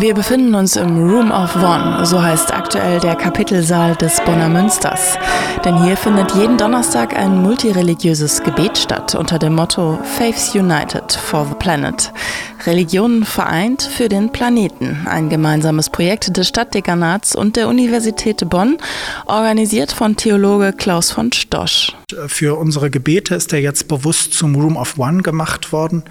Wir befinden uns im Room of One, so heißt aktuell der Kapitelsaal des Bonner Münsters. Denn hier findet jeden Donnerstag ein multireligiöses Gebet statt unter dem Motto Faiths United for the Planet. Religionen vereint für den Planeten. Ein gemeinsames Projekt des Stadtdekanats und der Universität Bonn, organisiert von Theologe Klaus von Stosch. Für unsere Gebete ist er jetzt bewusst zum Room of One gemacht worden,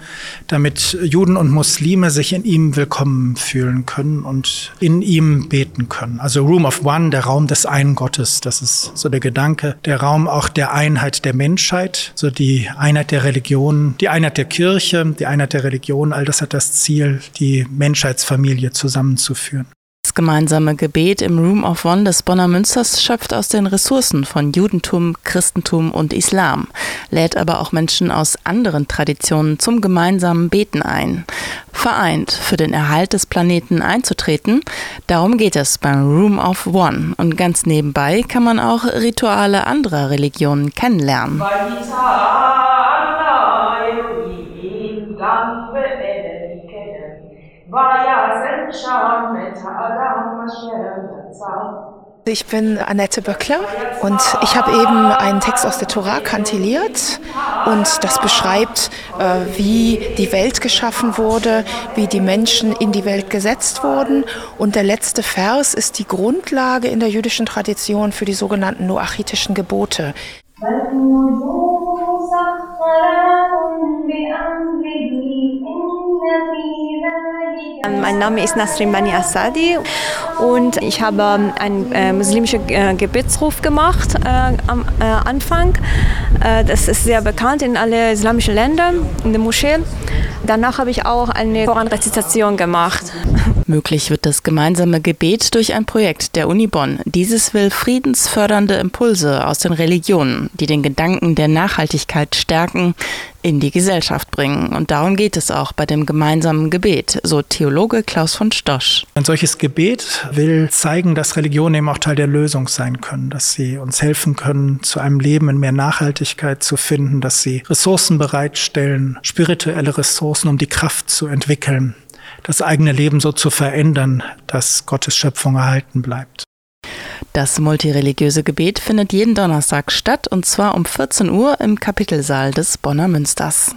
damit Juden und Muslime sich in ihm willkommen fühlen können und in ihm beten können. Also Room of One, der Raum des einen Gottes, das ist so der Gedanke, der Raum auch der Einheit der Menschheit, so die Einheit der Religion, die Einheit der Kirche, die Einheit der Religion, all das hat das Ziel, die Menschheitsfamilie zusammenzuführen. Das gemeinsame Gebet im Room of One des Bonner Münsters schöpft aus den Ressourcen von Judentum, Christentum und Islam, lädt aber auch Menschen aus anderen Traditionen zum gemeinsamen Beten ein. Vereint für den Erhalt des Planeten einzutreten, darum geht es beim Room of One. Und ganz nebenbei kann man auch Rituale anderer Religionen kennenlernen. Ich bin Annette Böckler und ich habe eben einen Text aus der Tora kantilliert und das beschreibt, äh, wie die Welt geschaffen wurde, wie die Menschen in die Welt gesetzt wurden und der letzte Vers ist die Grundlage in der jüdischen Tradition für die sogenannten noachitischen Gebote. Mein Name ist Nasrin Bani Asadi und ich habe einen äh, muslimischen äh, Gebetsruf gemacht äh, am äh, Anfang. Äh, das ist sehr bekannt in alle islamischen Ländern, in der Moschee. Danach habe ich auch eine Koranrezitation gemacht. Möglich wird das gemeinsame Gebet durch ein Projekt der Uni Bonn. Dieses will friedensfördernde Impulse aus den Religionen, die den Gedanken der Nachhaltigkeit stärken, in die Gesellschaft bringen. Und darum geht es auch bei dem gemeinsamen Gebet, so Theologe Klaus von Stosch. Ein solches Gebet will zeigen, dass Religionen eben auch Teil der Lösung sein können, dass sie uns helfen können, zu einem Leben in mehr Nachhaltigkeit zu finden, dass sie Ressourcen bereitstellen, spirituelle Ressourcen, um die Kraft zu entwickeln, das eigene Leben so zu verändern, dass Gottes Schöpfung erhalten bleibt. Das multireligiöse Gebet findet jeden Donnerstag statt und zwar um 14 Uhr im Kapitelsaal des Bonner Münsters.